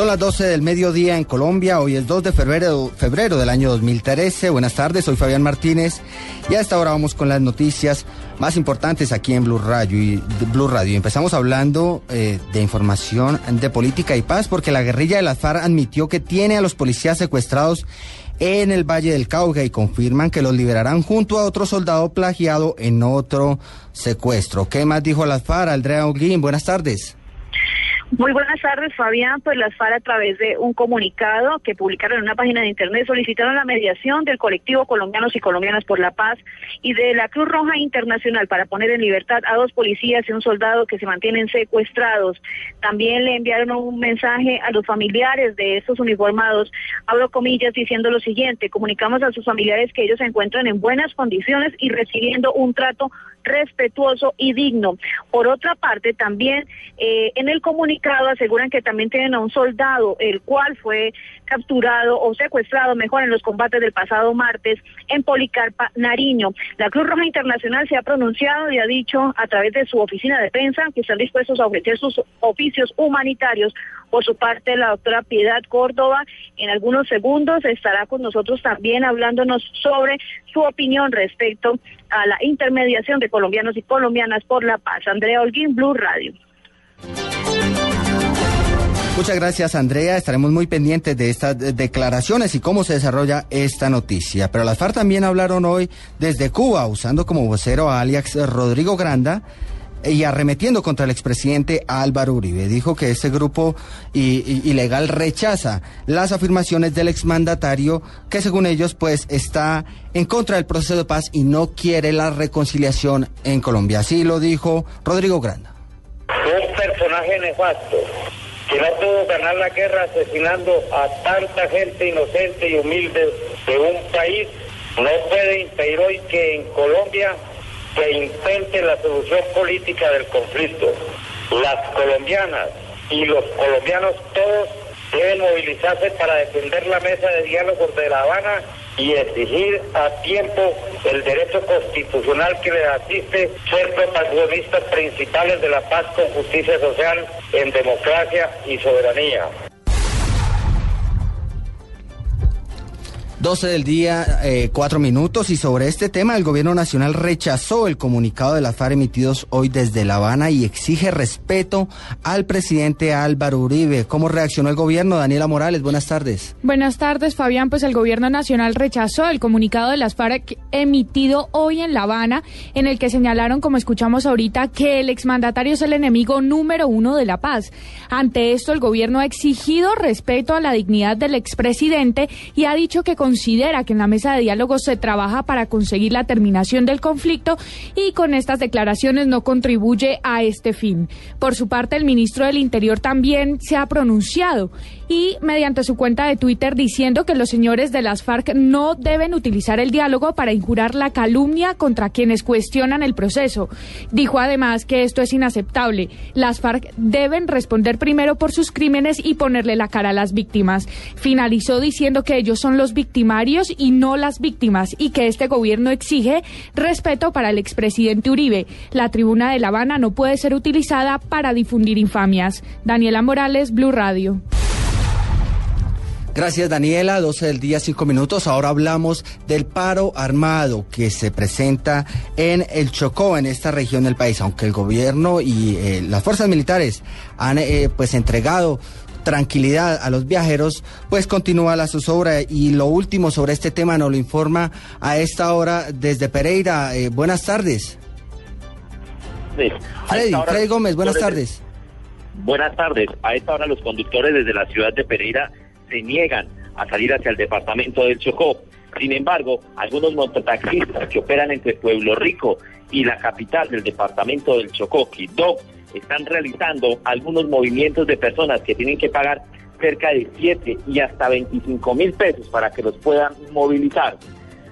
Son las 12 del mediodía en Colombia. Hoy es 2 de febrero, febrero del año 2013. Buenas tardes, soy Fabián Martínez y a esta hora vamos con las noticias más importantes aquí en Blue Radio. Y, Blue Radio. Empezamos hablando eh, de información de política y paz porque la guerrilla de las FARC admitió que tiene a los policías secuestrados en el Valle del Cauca y confirman que los liberarán junto a otro soldado plagiado en otro secuestro. ¿Qué más dijo las FARC? Andrea Holguín, buenas tardes. Muy buenas tardes, Fabián. Pues las FARC a través de un comunicado que publicaron en una página de internet solicitaron la mediación del colectivo Colombianos y Colombianas por la Paz y de la Cruz Roja Internacional para poner en libertad a dos policías y un soldado que se mantienen secuestrados. También le enviaron un mensaje a los familiares de estos uniformados, abro comillas, diciendo lo siguiente, comunicamos a sus familiares que ellos se encuentran en buenas condiciones y recibiendo un trato respetuoso y digno. Por otra parte, también eh, en el comunicado aseguran que también tienen a un soldado, el cual fue capturado o secuestrado, mejor, en los combates del pasado martes en Policarpa, Nariño. La Cruz Roja Internacional se ha pronunciado y ha dicho a través de su oficina de prensa que están dispuestos a ofrecer sus oficios humanitarios. Por su parte, la doctora Piedad Córdoba en algunos segundos estará con nosotros también hablándonos sobre su opinión respecto a la intermediación de colombianos y colombianas por la paz. Andrea Holguín, Blue Radio. Muchas gracias, Andrea. Estaremos muy pendientes de estas declaraciones y cómo se desarrolla esta noticia. Pero las FARC también hablaron hoy desde Cuba, usando como vocero a alias Rodrigo Granda y arremetiendo contra el expresidente Álvaro Uribe. Dijo que este grupo ilegal rechaza las afirmaciones del exmandatario que según ellos pues está en contra del proceso de paz y no quiere la reconciliación en Colombia. Así lo dijo Rodrigo Granda. Un personaje nefasto que no pudo ganar la guerra asesinando a tanta gente inocente y humilde de un país, no puede impedir hoy que en Colombia se intente la solución política del conflicto. Las colombianas y los colombianos todos deben movilizarse para defender la mesa de diálogo de La Habana y exigir a tiempo el derecho constitucional que les asiste ser protagonistas principales de la paz con justicia social en democracia y soberanía. 12 del día, eh, cuatro minutos. Y sobre este tema, el gobierno nacional rechazó el comunicado de la FARC emitidos hoy desde La Habana y exige respeto al presidente Álvaro Uribe. ¿Cómo reaccionó el gobierno? Daniela Morales, buenas tardes. Buenas tardes, Fabián. Pues el gobierno nacional rechazó el comunicado de las FARC emitido hoy en La Habana, en el que señalaron, como escuchamos ahorita, que el exmandatario es el enemigo número uno de la paz. Ante esto, el gobierno ha exigido respeto a la dignidad del expresidente y ha dicho que con considera que en la mesa de diálogo se trabaja para conseguir la terminación del conflicto y con estas declaraciones no contribuye a este fin. Por su parte, el ministro del Interior también se ha pronunciado y mediante su cuenta de Twitter diciendo que los señores de las FARC no deben utilizar el diálogo para injurar la calumnia contra quienes cuestionan el proceso. Dijo además que esto es inaceptable. Las FARC deben responder primero por sus crímenes y ponerle la cara a las víctimas. Finalizó diciendo que ellos son los víctimas y no las víctimas y que este gobierno exige respeto para el expresidente Uribe. La tribuna de La Habana no puede ser utilizada para difundir infamias. Daniela Morales, Blue Radio. Gracias Daniela, 12 del día, 5 minutos. Ahora hablamos del paro armado que se presenta en el Chocó, en esta región del país. Aunque el gobierno y eh, las fuerzas militares han eh, pues entregado tranquilidad a los viajeros, pues continúa la zozobra. Y lo último sobre este tema nos lo informa a esta hora desde Pereira. Eh, buenas tardes. Sí. Freddy, Freddy Gómez, buenas tardes. Buenas tardes. A esta hora los conductores desde la ciudad de Pereira se niegan a salir hacia el departamento del Chocó. Sin embargo, algunos mototaxistas que operan entre Pueblo Rico y la capital del departamento del Chocó, Quito, están realizando algunos movimientos de personas que tienen que pagar cerca de 7 y hasta 25 mil pesos para que los puedan movilizar.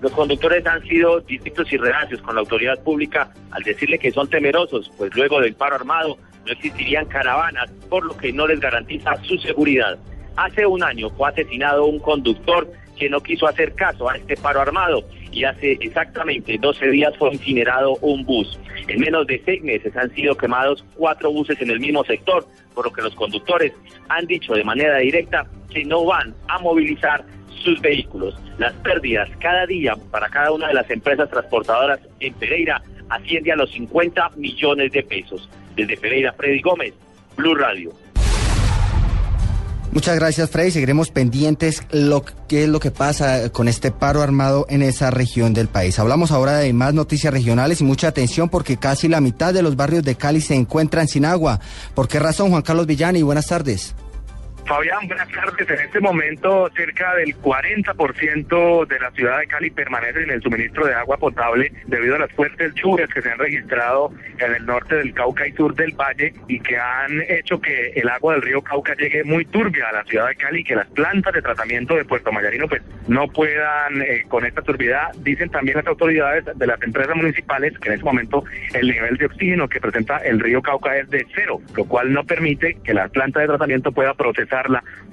Los conductores han sido distintos y reacios con la autoridad pública al decirle que son temerosos, pues luego del paro armado no existirían caravanas, por lo que no les garantiza su seguridad. Hace un año fue asesinado un conductor que no quiso hacer caso a este paro armado y hace exactamente 12 días fue incinerado un bus. En menos de seis meses han sido quemados cuatro buses en el mismo sector, por lo que los conductores han dicho de manera directa que no van a movilizar sus vehículos. Las pérdidas cada día para cada una de las empresas transportadoras en Pereira asciende a los 50 millones de pesos. Desde Pereira, Freddy Gómez, Blue Radio. Muchas gracias, Freddy. Seguiremos pendientes lo qué es lo que pasa con este paro armado en esa región del país. Hablamos ahora de más noticias regionales y mucha atención porque casi la mitad de los barrios de Cali se encuentran sin agua. ¿Por qué razón, Juan Carlos Villani? Buenas tardes. Fabián, buenas tardes. En este momento, cerca del 40% de la ciudad de Cali permanece en el suministro de agua potable debido a las fuertes lluvias que se han registrado en el norte del Cauca y sur del Valle y que han hecho que el agua del río Cauca llegue muy turbia a la ciudad de Cali y que las plantas de tratamiento de Puerto Mayarino pues no puedan eh, con esta turbidez. Dicen también las autoridades de las empresas municipales que en este momento el nivel de oxígeno que presenta el río Cauca es de cero, lo cual no permite que la planta de tratamiento pueda procesar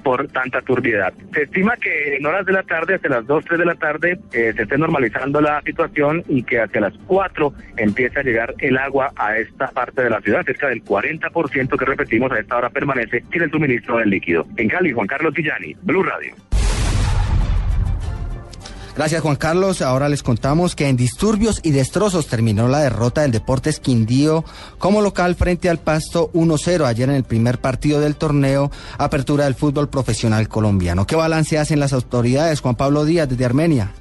por tanta turbiedad. Se estima que en horas de la tarde, hasta las 2, 3 de la tarde, eh, se esté normalizando la situación y que hacia las 4 empiece a llegar el agua a esta parte de la ciudad. Cerca del 40% que repetimos a esta hora permanece sin el suministro del líquido. En Cali, Juan Carlos Villani, Blue Radio. Gracias Juan Carlos. Ahora les contamos que en disturbios y destrozos terminó la derrota del Deportes Quindío como local frente al Pasto 1-0 ayer en el primer partido del torneo Apertura del Fútbol Profesional Colombiano. ¿Qué balance hacen las autoridades? Juan Pablo Díaz desde Armenia.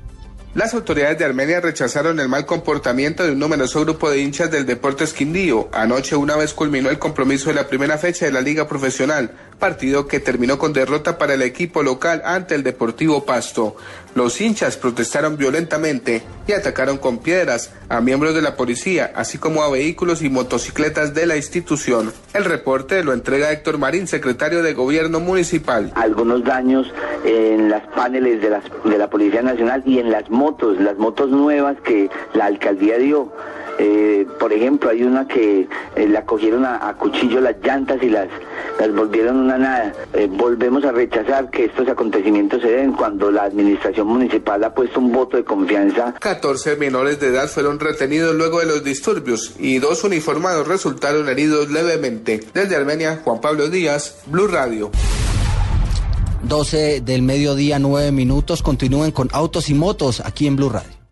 Las autoridades de Armenia rechazaron el mal comportamiento de un numeroso grupo de hinchas del Deportes Quindío. Anoche una vez culminó el compromiso de la primera fecha de la Liga Profesional, partido que terminó con derrota para el equipo local ante el Deportivo Pasto. Los hinchas protestaron violentamente y atacaron con piedras a miembros de la policía, así como a vehículos y motocicletas de la institución. El reporte lo entrega Héctor Marín, secretario de Gobierno Municipal. Algunos daños en las paneles de, de la Policía Nacional y en las motos, las motos nuevas que la alcaldía dio. Eh, por ejemplo, hay una que eh, la cogieron a, cuchillo las llantas y las, las volvieron una nada. Eh, volvemos a rechazar que estos acontecimientos se den cuando la administración municipal ha puesto un voto de confianza. 14 menores de edad fueron retenidos luego de los disturbios y dos uniformados resultaron heridos levemente. Desde Armenia, Juan Pablo Díaz, Blue Radio. 12 del mediodía, 9 minutos. Continúen con autos y motos aquí en Blue Radio.